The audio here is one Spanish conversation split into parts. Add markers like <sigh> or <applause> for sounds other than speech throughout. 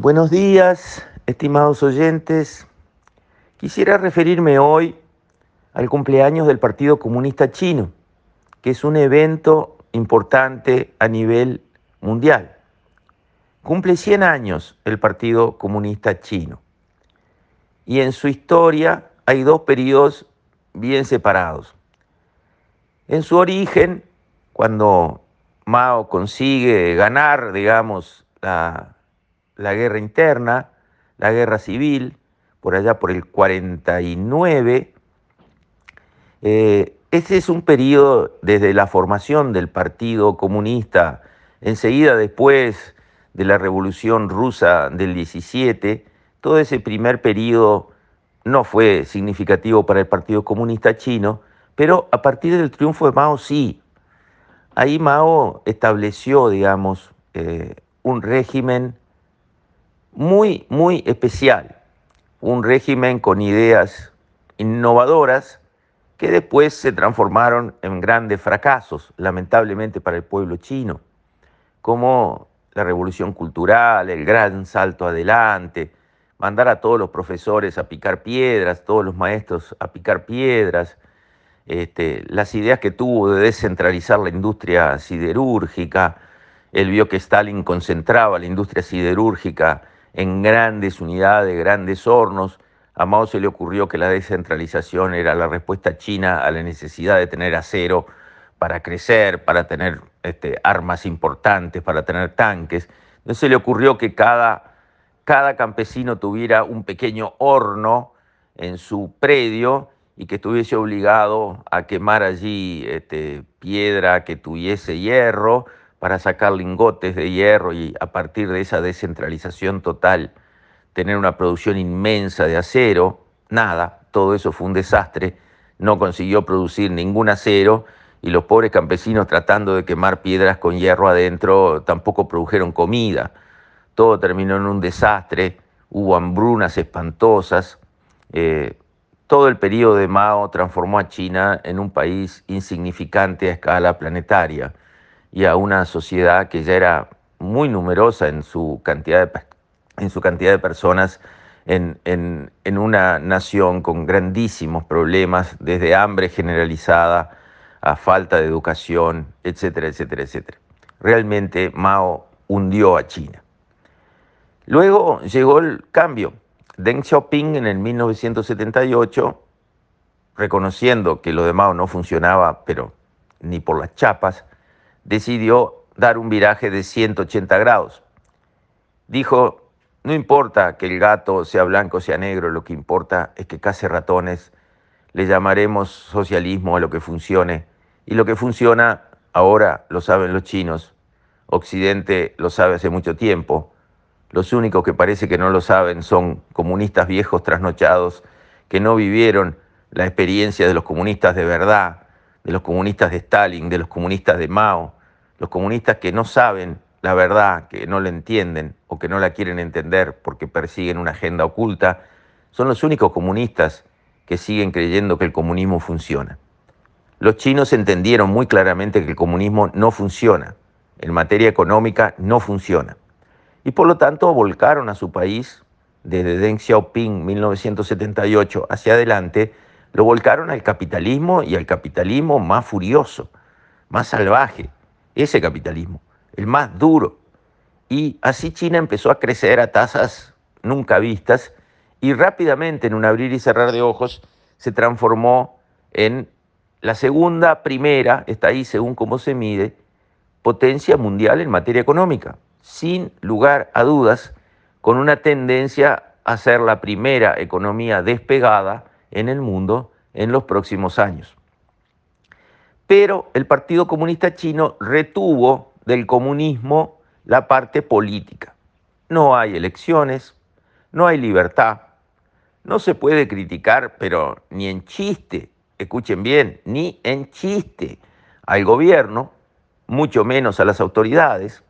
Buenos días, estimados oyentes. Quisiera referirme hoy al cumpleaños del Partido Comunista Chino, que es un evento importante a nivel mundial. Cumple 100 años el Partido Comunista Chino. Y en su historia hay dos periodos bien separados. En su origen, cuando Mao consigue ganar, digamos, la, la guerra interna, la guerra civil, por allá por el 49. Eh, ese es un periodo desde la formación del Partido Comunista, enseguida después de la Revolución Rusa del 17, todo ese primer periodo no fue significativo para el Partido Comunista Chino, pero a partir del triunfo de Mao sí. Ahí Mao estableció, digamos, eh, un régimen muy, muy especial, un régimen con ideas innovadoras que después se transformaron en grandes fracasos, lamentablemente para el pueblo chino, como la revolución cultural, el gran salto adelante, mandar a todos los profesores a picar piedras, todos los maestros a picar piedras, este, las ideas que tuvo de descentralizar la industria siderúrgica, él vio que Stalin concentraba la industria siderúrgica en grandes unidades, grandes hornos. A Mao se le ocurrió que la descentralización era la respuesta china a la necesidad de tener acero para crecer, para tener este, armas importantes, para tener tanques. Entonces se le ocurrió que cada, cada campesino tuviera un pequeño horno en su predio y que estuviese obligado a quemar allí este, piedra que tuviese hierro para sacar lingotes de hierro y a partir de esa descentralización total tener una producción inmensa de acero, nada, todo eso fue un desastre, no consiguió producir ningún acero y los pobres campesinos tratando de quemar piedras con hierro adentro tampoco produjeron comida, todo terminó en un desastre, hubo hambrunas espantosas, eh, todo el periodo de Mao transformó a China en un país insignificante a escala planetaria y a una sociedad que ya era muy numerosa en su cantidad de, en su cantidad de personas, en, en, una nación con grandísimos problemas, desde hambre generalizada a falta de educación, etcétera, etcétera, etcétera. Realmente Mao hundió a China. Luego llegó el cambio. Deng Xiaoping en el 1978, reconociendo que lo de Mao no funcionaba, pero ni por las chapas, decidió dar un viraje de 180 grados. Dijo, no importa que el gato sea blanco o sea negro, lo que importa es que case ratones, le llamaremos socialismo a lo que funcione. Y lo que funciona ahora lo saben los chinos, Occidente lo sabe hace mucho tiempo. Los únicos que parece que no lo saben son comunistas viejos trasnochados que no vivieron la experiencia de los comunistas de verdad, de los comunistas de Stalin, de los comunistas de Mao, los comunistas que no saben la verdad, que no la entienden o que no la quieren entender porque persiguen una agenda oculta, son los únicos comunistas que siguen creyendo que el comunismo funciona. Los chinos entendieron muy claramente que el comunismo no funciona, en materia económica no funciona. Y por lo tanto volcaron a su país, desde Deng Xiaoping 1978 hacia adelante, lo volcaron al capitalismo y al capitalismo más furioso, más salvaje, ese capitalismo, el más duro. Y así China empezó a crecer a tasas nunca vistas y rápidamente, en un abrir y cerrar de ojos, se transformó en la segunda, primera, está ahí según cómo se mide, potencia mundial en materia económica, sin lugar a dudas, con una tendencia a ser la primera economía despegada en el mundo en los próximos años pero el Partido Comunista Chino retuvo del comunismo la parte política. No hay elecciones, no hay libertad, no se puede criticar, pero ni en chiste, escuchen bien, ni en chiste al gobierno, mucho menos a las autoridades.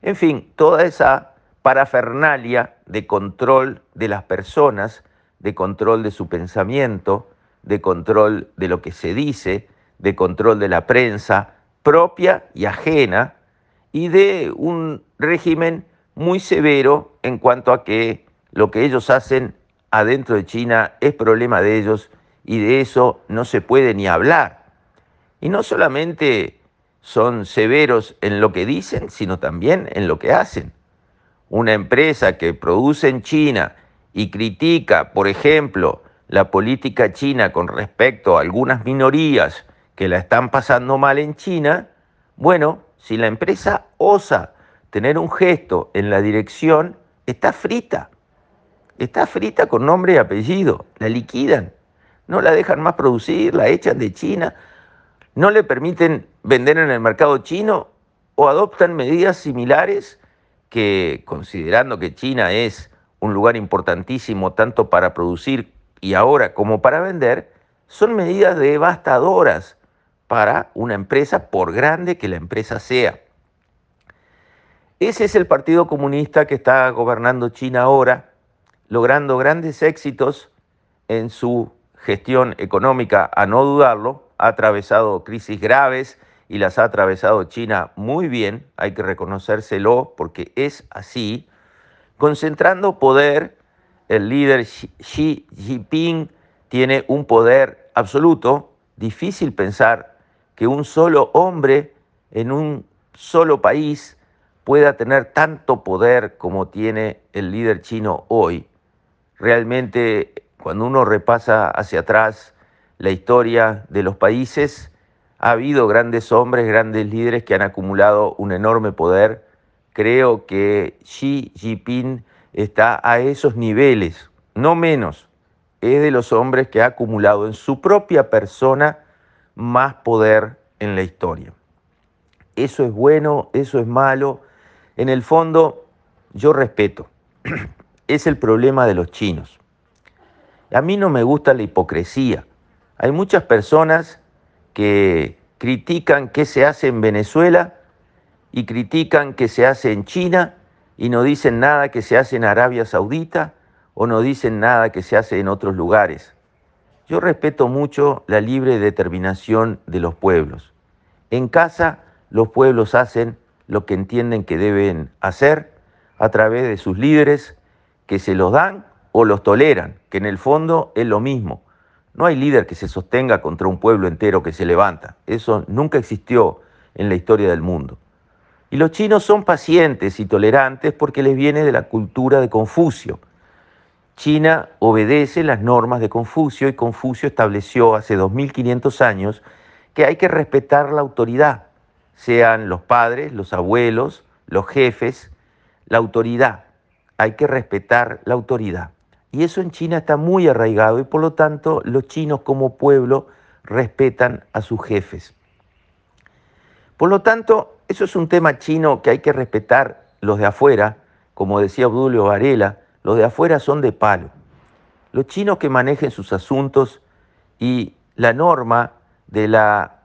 En fin, toda esa parafernalia de control de las personas, de control de su pensamiento, de control de lo que se dice, de control de la prensa propia y ajena y de un régimen muy severo en cuanto a que lo que ellos hacen adentro de China es problema de ellos y de eso no se puede ni hablar. Y no solamente son severos en lo que dicen, sino también en lo que hacen. Una empresa que produce en China y critica, por ejemplo, la política china con respecto a algunas minorías que la están pasando mal en China, bueno, si la empresa osa tener un gesto en la dirección, está frita. Está frita con nombre y apellido. La liquidan. No la dejan más producir, la echan de China, no le permiten vender en el mercado chino o adoptan medidas similares que, considerando que China es un lugar importantísimo tanto para producir y ahora como para vender, son medidas devastadoras para una empresa, por grande que la empresa sea. Ese es el Partido Comunista que está gobernando China ahora, logrando grandes éxitos en su gestión económica, a no dudarlo, ha atravesado crisis graves y las ha atravesado China muy bien, hay que reconocérselo porque es así, concentrando poder, el líder Xi Jinping tiene un poder absoluto, difícil pensar que un solo hombre en un solo país pueda tener tanto poder como tiene el líder chino hoy. Realmente, cuando uno repasa hacia atrás la historia de los países, ha habido grandes hombres, grandes líderes que han acumulado un enorme poder. Creo que Xi Jinping está a esos niveles, no menos. Es de los hombres que ha acumulado en su propia persona más poder en la historia. Eso es bueno, eso es malo. En el fondo, yo respeto. <clears throat> Es el problema de los chinos. A mí no me gusta la hipocresía. Hay muchas personas que critican qué se hace en Venezuela y critican qué se hace en China y no dicen nada que se hace en Arabia Saudita o no dicen nada que se hace en otros lugares. Yo respeto mucho la libre determinación de los pueblos. En casa los pueblos hacen lo que entienden que deben hacer a través de sus líderes que se los dan o los toleran, que en el fondo es lo mismo. No hay líder que se sostenga contra un pueblo entero que se levanta. Eso nunca existió en la historia del mundo. Y los chinos son pacientes y tolerantes porque les viene de la cultura de Confucio. China obedece las normas de Confucio y Confucio estableció hace 2500 años que hay que respetar la autoridad, sean los padres, los abuelos, los jefes, la autoridad. Hay que respetar la autoridad. Y eso en China está muy arraigado y por lo tanto los chinos como pueblo respetan a sus jefes. Por lo tanto, eso es un tema chino que hay que respetar los de afuera, como decía Obdulio Varela, los de afuera son de palo. Los chinos que manejen sus asuntos y la norma de la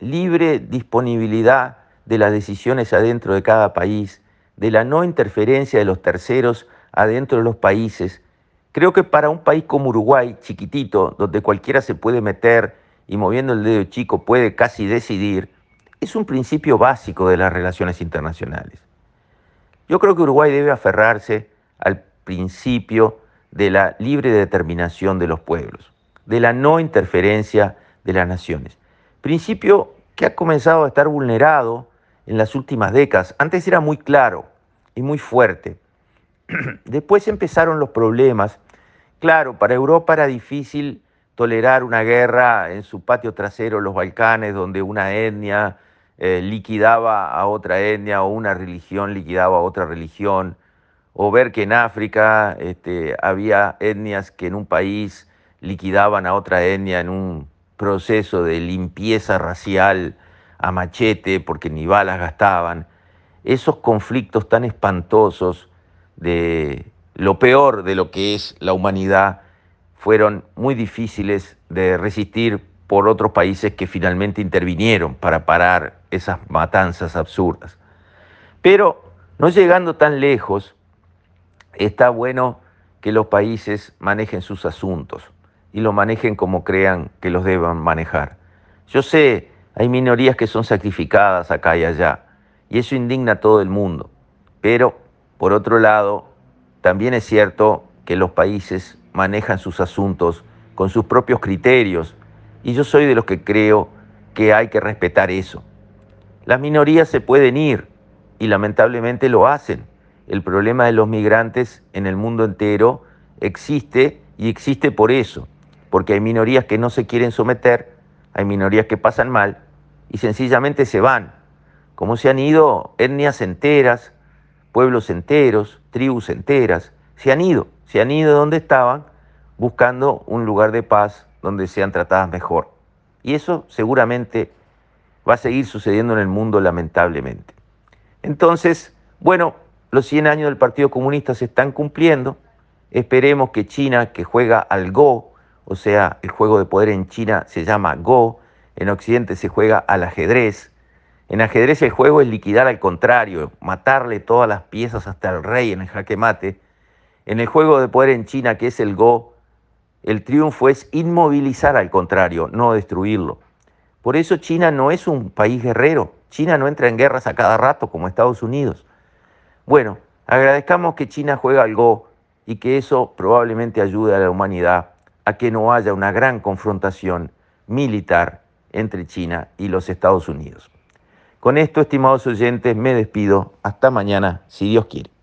libre disponibilidad de las decisiones adentro de cada país, de la no interferencia de los terceros adentro de los países, Creo que para un país como Uruguay, chiquitito, donde cualquiera se puede meter y moviendo el dedo chico puede casi decidir, es un principio básico de las relaciones internacionales. Yo creo que Uruguay debe aferrarse al principio de la libre determinación de los pueblos, de la no interferencia de las naciones. Principio que ha comenzado a estar vulnerado en las últimas décadas. Antes era muy claro y muy fuerte. <clears throat> Después empezaron los problemas Claro, para Europa era difícil tolerar una guerra en su patio trasero, los Balcanes, donde una etnia eh, liquidaba a otra etnia o una religión liquidaba a otra religión, o ver que en África este, había etnias que en un país liquidaban a otra etnia en un proceso de limpieza racial a machete porque ni balas gastaban. Esos conflictos tan espantosos de lo peor de lo que es la humanidad fueron muy difíciles de resistir por otros países que finalmente intervinieron para parar esas matanzas absurdas. Pero no llegando tan lejos, está bueno que los países manejen sus asuntos y lo manejen como crean que los deban manejar. Yo sé, hay minorías que son sacrificadas acá y allá, y eso indigna a todo el mundo, pero Por otro lado, también es cierto que los países manejan sus asuntos con sus propios criterios y yo soy de los que creo que hay que respetar eso. Las minorías se pueden ir y lamentablemente lo hacen. El problema de los migrantes en el mundo entero existe y existe por eso, porque hay minorías que no se quieren someter, hay minorías que pasan mal y sencillamente se van, como se han ido etnias enteras, pueblos enteros, tribus enteras, se han ido, se han ido de donde estaban buscando un lugar de paz donde sean tratadas mejor. Y eso seguramente va a seguir sucediendo en el mundo lamentablemente. Entonces, bueno, los 100 años del Partido Comunista se están cumpliendo. Esperemos que China, que juega al Go, o sea, el juego de poder en China se llama Go, en Occidente se juega al ajedrez. En ajedrez el juego es liquidar al contrario, matarle todas las piezas hasta el rey en el jaque mate. En el juego de poder en China, que es el Go, el triunfo es inmovilizar al contrario, no destruirlo. Por eso China no es un país guerrero. China no entra en guerras a cada rato como Estados Unidos. Bueno, agradezcamos que China juega al Go y que eso probablemente ayude a la humanidad a que no haya una gran confrontación militar entre China y los Estados Unidos. Con esto, estimados oyentes, me despido. Hasta mañana, si Dios quiere.